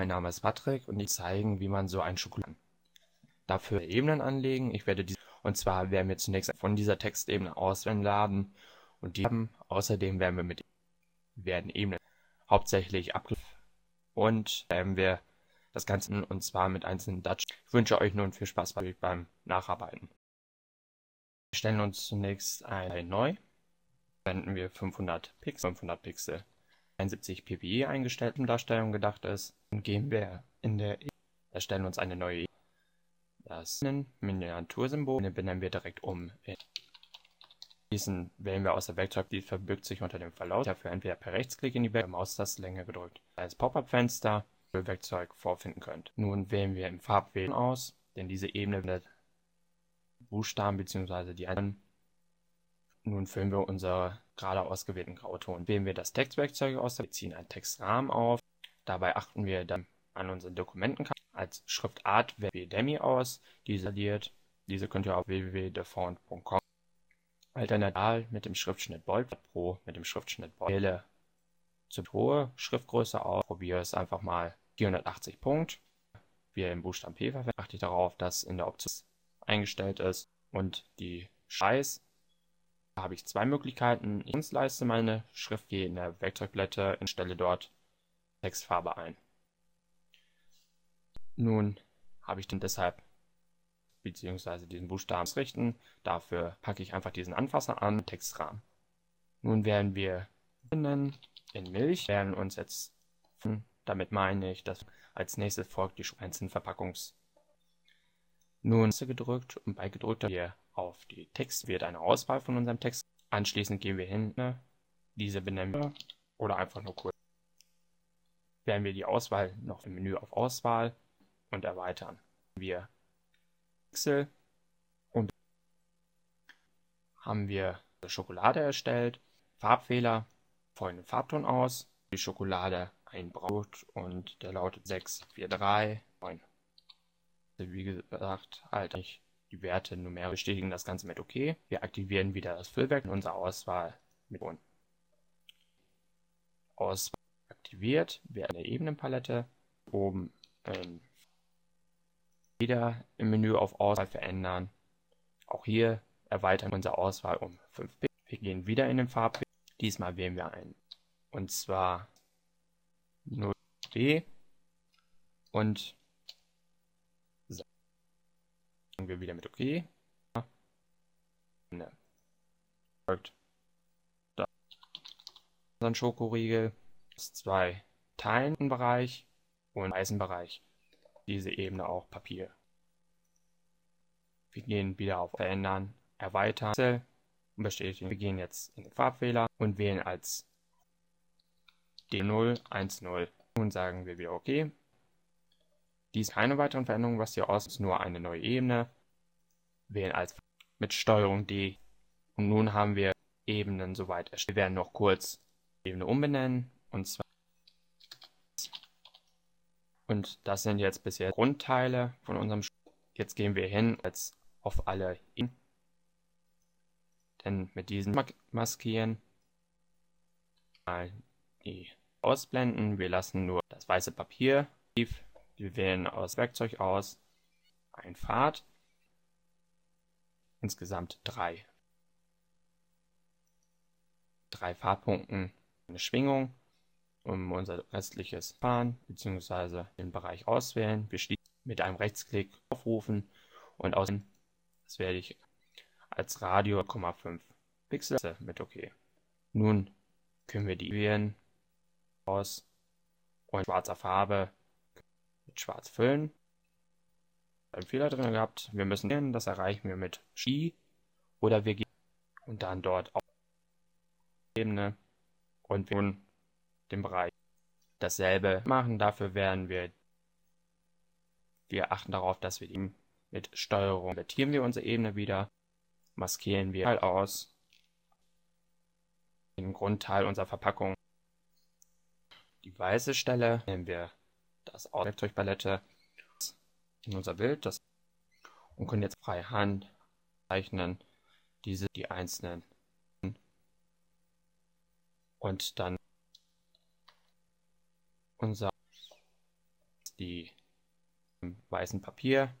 mein Name ist Patrick und ich zeigen, wie man so ein Schokoladen. Dafür Ebenen anlegen. Ich werde diese, und zwar werden wir zunächst von dieser Textebene auswählen laden und die haben. Außerdem werden wir mit werden Ebenen hauptsächlich abgegriffen und werden wir das Ganze und zwar mit einzelnen Dutch. Ich wünsche euch nun viel Spaß beim Nacharbeiten. Wir stellen uns zunächst ein neu. Wenden wir 500 Pixel, 500 Pixel 71 ppi eingestellten Darstellung gedacht ist, dann gehen wir in der e erstellen uns eine neue e das Miniatursymbol benennen wir direkt um. Diesen wählen wir aus der Werkzeug, die verbirgt sich unter dem Verlauf. Dafür entweder per Rechtsklick in die Maustaste länger gedrückt. Als Pop-up-Fenster Werkzeug vorfinden könnt. Nun wählen wir im Farbwählen aus, denn diese Ebene wird Buchstaben bzw. die anderen. Nun füllen wir unsere gerade ausgewählten Grauton. Wählen wir das Textwerkzeug aus, wir ziehen einen Textrahmen auf. Dabei achten wir dann an unseren Dokumenten. Als Schriftart wählen wir Demi aus, diese installiert. Diese könnt ihr auf www.defont.com Alternativ mit dem Schriftschnitt Bold Pro mit dem Schriftschnitt Bold wähle zur hohe Schriftgröße aus. Probiere es einfach mal 480 Punkt. Wir im Buchstaben P verwenden. Achte darauf, dass in der Option eingestellt ist und die Scheiß habe ich zwei Möglichkeiten. Ich leiste meine Schrift, gehe in der Werkzeugblätter und stelle dort Textfarbe ein. Nun habe ich dann deshalb beziehungsweise diesen Buchstaben richten. Dafür packe ich einfach diesen Anfasser an, Textrahmen. Nun werden wir in Milch, werden uns jetzt, damit meine ich, dass als nächstes folgt die einzelnen Verpackungs. Nun gedrückt und bei gedrückter hier auf die Text wird eine Auswahl von unserem Text. Anschließend gehen wir hin, ne, diese benennen wir oder einfach nur kurz. Wählen wir die Auswahl noch im Menü auf Auswahl und erweitern. Wir Pixel und haben wir Schokolade erstellt, Farbfehler, folgenden Farbton aus, die Schokolade ein Braut und der lautet 643 9. Wie gesagt, halt nicht die Werte numerisch bestätigen das Ganze mit OK. Wir aktivieren wieder das Füllwerk in unserer Auswahl mit On. Auswahl aktiviert, wir eine Ebenenpalette oben ähm, wieder im Menü auf Auswahl verändern. Auch hier erweitern wir unsere Auswahl um 5 Bit. Wir gehen wieder in den Farbbild. Diesmal wählen wir ein. Und zwar 0B und wir wieder mit OK. Ne. Folgt da unseren zwei Teilen Bereich und weißen Bereich. Diese Ebene auch Papier. Wir gehen wieder auf Verändern, Erweitern und bestätigen. Wir gehen jetzt in den Farbfehler und wählen als D010. Nun sagen wir wieder OK. Dies keine weiteren Veränderungen, was hier aus ist, nur eine neue Ebene. Wählen als mit Steuerung D. Und nun haben wir Ebenen soweit erstellt. Wir werden noch kurz Ebene umbenennen und zwar und das sind jetzt bisher Grundteile von unserem Sch Jetzt gehen wir hin als auf alle Ebenen. Denn mit diesen maskieren mal die ausblenden. Wir lassen nur das weiße Papier wir wählen aus Werkzeug aus ein Pfad. Insgesamt drei. Drei Fahrtpunkten eine Schwingung, um unser restliches Fahren bzw. den Bereich auswählen. Wir schließen mit einem Rechtsklick aufrufen und aus das werde ich als Radio 0,5 Pixel mit OK. Nun können wir die wählen aus und schwarzer Farbe mit Schwarz füllen. Einen Fehler drin gehabt. Wir müssen sehen, das erreichen wir mit Ski oder wir gehen und dann dort auf Ebene und wir den Bereich dasselbe machen. Dafür werden wir wir achten darauf, dass wir die mit Steuerung invertieren wir unsere Ebene wieder, maskieren wir aus den Grundteil unserer Verpackung. Die weiße Stelle nehmen wir das Werkzeugpalette in unser Bild das, und können jetzt freihand zeichnen diese die einzelnen und dann unser die weißen Papier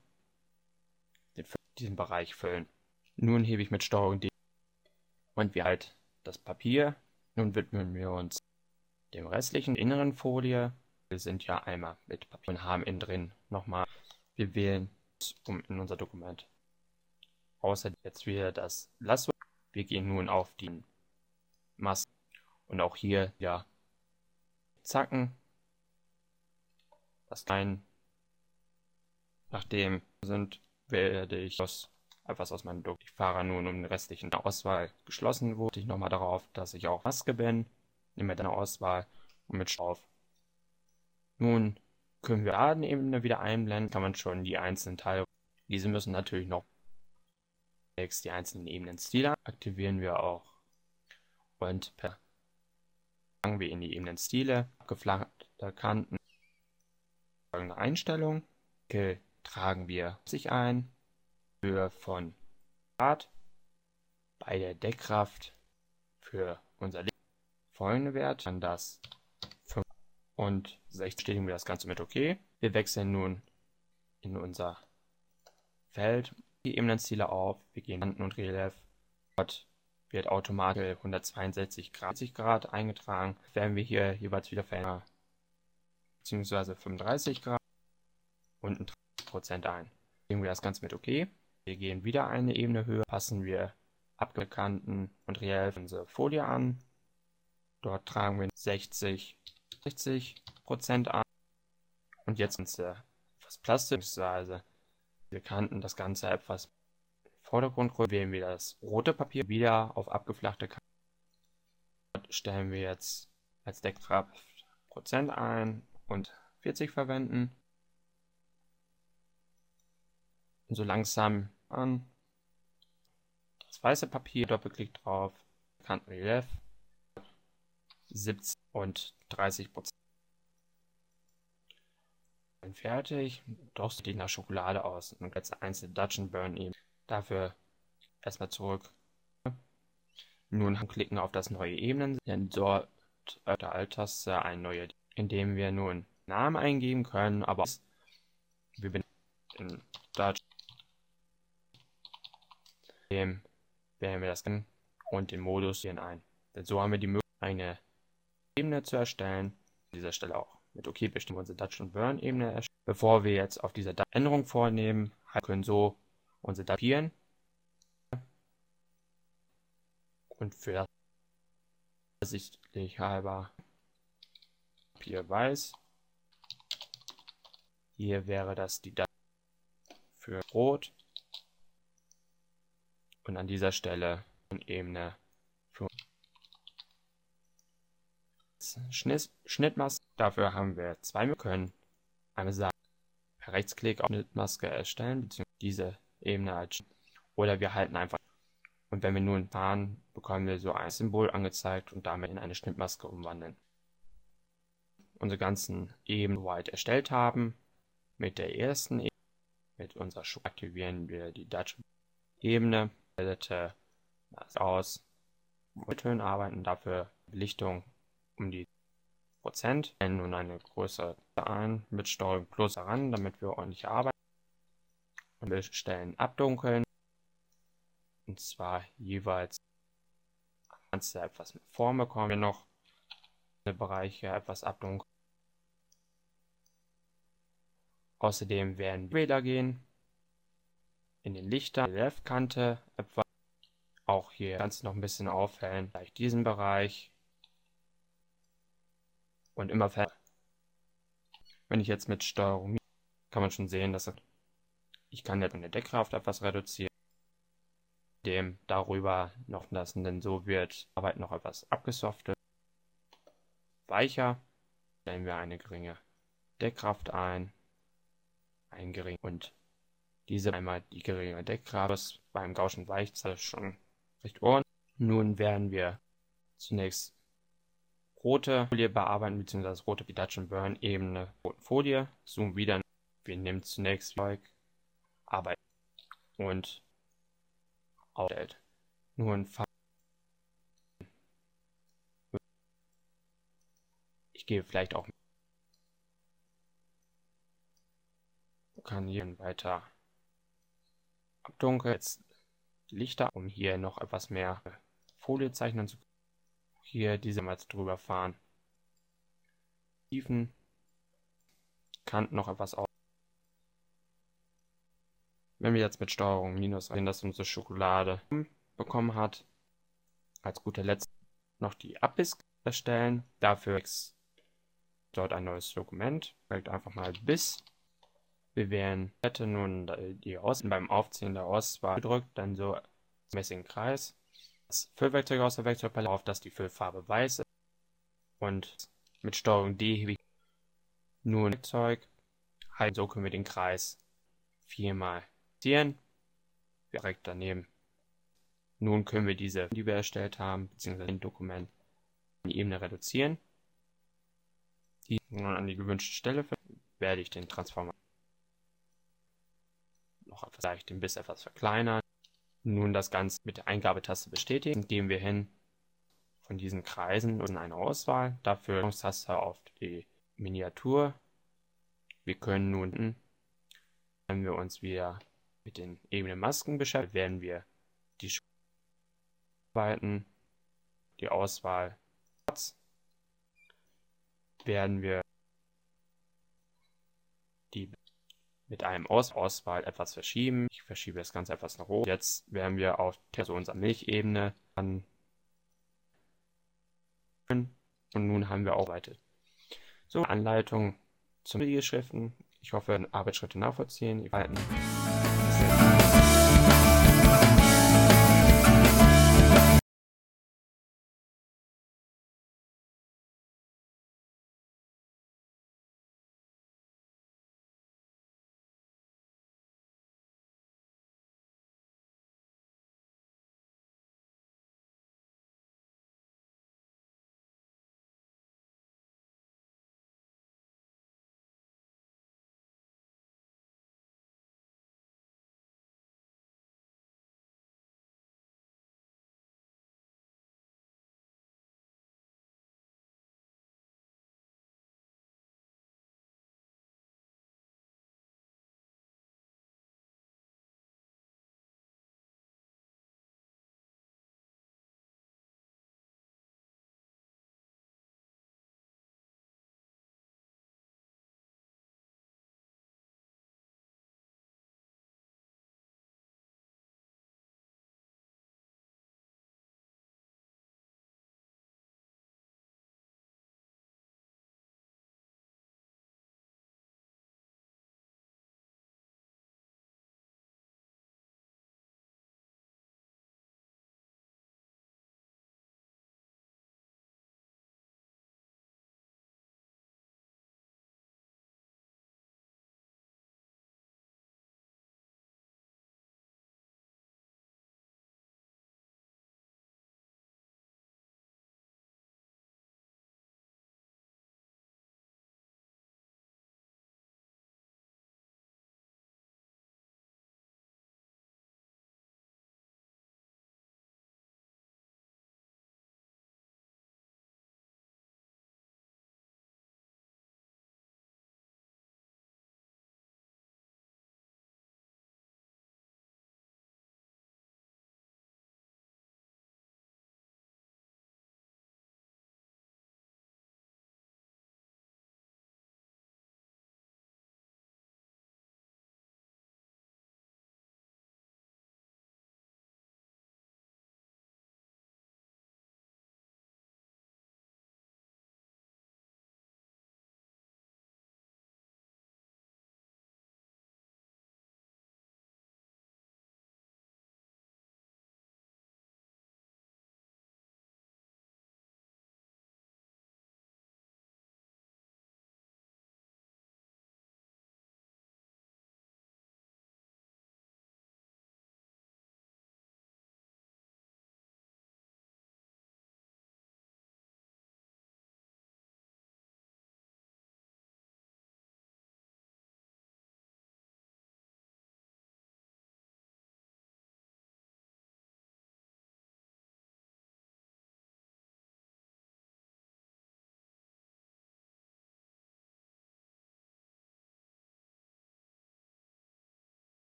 den, diesen Bereich füllen. Nun hebe ich mit Steuerung D und wir halt das Papier. Nun widmen wir uns dem restlichen inneren Folie. Sind ja einmal mit Papier und haben innen drin nochmal. Wir wählen um in unser Dokument. Außer jetzt wieder das Lasso. Wir gehen nun auf die Maske und auch hier ja Zacken. Das klein. Nachdem sind werde ich aus, etwas aus meinem Dokument. Ich fahre nun um den restlichen Auswahl geschlossen wurde. Ich nochmal darauf, dass ich auch Maske bin. Nehme deine Auswahl und mit auf. Nun können wir Ladenebene wieder einblenden, kann man schon die einzelnen Teile. Diese müssen natürlich noch die einzelnen Ebenen Stile aktivieren. Wir auch und per fangen wir in die Ebenen Stile, abgeflachte Kanten, folgende Einstellung, okay, tragen wir sich ein, Höhe von Grad, bei der Deckkraft für unser Licht folgende Wert, dann das 5 und 6 bestätigen wir das Ganze mit OK. Wir wechseln nun in unser Feld die Ebenenziele auf, wir gehen Kanten und Relief. Dort wird automatisch 162 Grad, Grad eingetragen. Werden wir hier jeweils wieder verändern, beziehungsweise 35 Grad und ein Prozent ein. Legen wir das Ganze mit OK. Wir gehen wieder eine Ebene höher, passen wir Abgekanten und Relief unsere Folie an. Dort tragen wir 60, 60 Prozent an. Und jetzt etwas Plastik, beziehungsweise wir kannten das Ganze etwas Vordergrund wählen wir das rote Papier wieder auf abgeflachte Kanten. Stellen wir jetzt als Deckkraft Prozent ein und 40 verwenden. Und so langsam an. Das weiße Papier, Doppelklick drauf, Kantenrelief, 70 und 30 Prozent fertig. Doch sieht die nach Schokolade aus. Und jetzt einzelne Dutch Burn eben. Dafür erstmal zurück. Nun klicken auf das neue Ebenen, denn dort auf der Alt-Taste ein neuer, indem wir nun Namen eingeben können, aber wir in Dutch. Dem wählen wir das und den Modus hier ein. Denn so haben wir die Möglichkeit, eine Ebene zu erstellen. An dieser Stelle auch mit OK bestimmen wir unsere Dutch und Burn Ebene erstellen. Bevor wir jetzt auf dieser Änderung vornehmen, können so unsere Daten und für das sichtlich halber Papier weiß. Hier wäre das die Datei für Rot und an dieser Stelle eine Ebene für Schnitt, Schnittmaske. Dafür haben wir zwei. Können einmal sagen, per Rechtsklick auf Schnittmaske erstellen, beziehungsweise diese Ebene als oder wir halten einfach und wenn wir nun fahren, bekommen wir so ein Symbol angezeigt und damit in eine Schnittmaske umwandeln. Unsere ganzen Ebenen weit erstellt haben. Mit der ersten Ebene, mit unserer Schuhe aktivieren wir die Dutch Ebene, aus, mit Tönen arbeiten, dafür Belichtung um die Prozent, nun eine größere ein mit Steuerung Plus heran, damit wir ordentlich arbeiten. Und wir stellen Abdunkeln. Und zwar jeweils kannst du etwas mit Form bekommen. Wir noch Bereiche etwas abdunkeln. Außerdem werden wir gehen. In den Lichtern, die Left-Kante etwa. Auch hier du noch ein bisschen aufhellen, vielleicht diesen Bereich und immer ver Wenn ich jetzt mit Steuerung kann man schon sehen, dass ich kann jetzt eine Deckkraft etwas reduzieren dem darüber noch lassen, denn so wird Arbeit noch etwas abgesoftet. Weicher stellen wir eine geringe Deckkraft ein, ein gering und diese einmal die geringe Deckkraft beim Gauschen Weichzahl schon recht ordentlich. Nun werden wir zunächst rote Folie bearbeiten, beziehungsweise rote wie Dutch Burn Ebene roten Folie. Zoom wieder. Wir nehmen zunächst Zeug, arbeiten und aufstellt. Nur ein Fall. Ich gehe vielleicht auch kann hier weiter abdunkeln. Jetzt Lichter, um hier noch etwas mehr Folie zeichnen zu können. Hier diese mal drüber fahren. Tiefen. Kanten noch etwas aus. Wenn wir jetzt mit Steuerung Minus sehen, dass unsere Schokolade bekommen hat, als guter Letzt noch die Abiss erstellen. Dafür dort ein neues Dokument. Wählt einfach mal bis. Wir wählen hätte nun die Aus beim Aufziehen der Auswahl gedrückt, dann so mäßigen Kreis. Das Füllwerkzeug aus der Werkzeugpalette auf, dass die Füllfarbe weiß ist. Und mit Steuerung D hebe ich nun Werkzeug. Halt, so können wir den Kreis viermal ziehen. Direkt daneben. Nun können wir diese, die wir erstellt haben, beziehungsweise ein Dokument, die Ebene reduzieren. Die nun an die gewünschte Stelle werde ich den Transformer noch etwas leicht den Biss etwas verkleinern. Nun das Ganze mit der Eingabetaste bestätigen, gehen wir hin von diesen Kreisen in eine Auswahl. Dafür Taste auf die Miniatur. Wir können nun, wenn wir uns wieder mit den ebenen Masken beschäftigen, werden wir die arbeiten, die Auswahl werden wir die mit einem Aus Auswahl etwas verschieben. Ich verschiebe das Ganze etwas nach oben. Jetzt werden wir auf also unserer Milchebene an und nun haben wir auch weiter. So, Anleitung zum Schriften. Ich hoffe, Arbeitsschritte nachvollziehen.